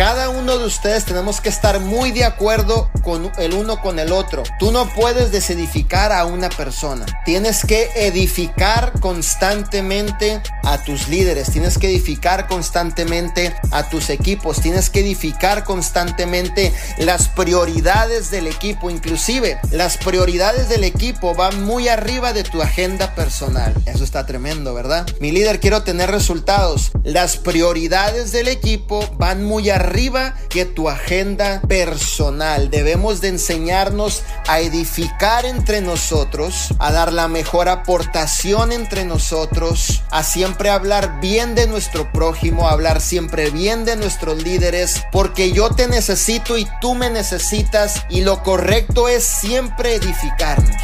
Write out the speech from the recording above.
cada uno de ustedes tenemos que estar muy de acuerdo con el uno con el otro. Tú no puedes desedificar a una persona. Tienes que edificar constantemente a tus líderes. Tienes que edificar constantemente a tus equipos. Tienes que edificar constantemente las prioridades del equipo. Inclusive las prioridades del equipo van muy arriba de tu agenda personal. Eso está tremendo, ¿verdad? Mi líder, quiero tener resultados. Las prioridades del equipo van muy arriba que tu agenda personal. Debemos de enseñarnos a edificar entre nosotros, a dar la mejor aportación entre nosotros, a siempre hablar bien de nuestro prójimo, a hablar siempre bien de nuestros líderes, porque yo te necesito y tú me necesitas y lo correcto es siempre edificarnos.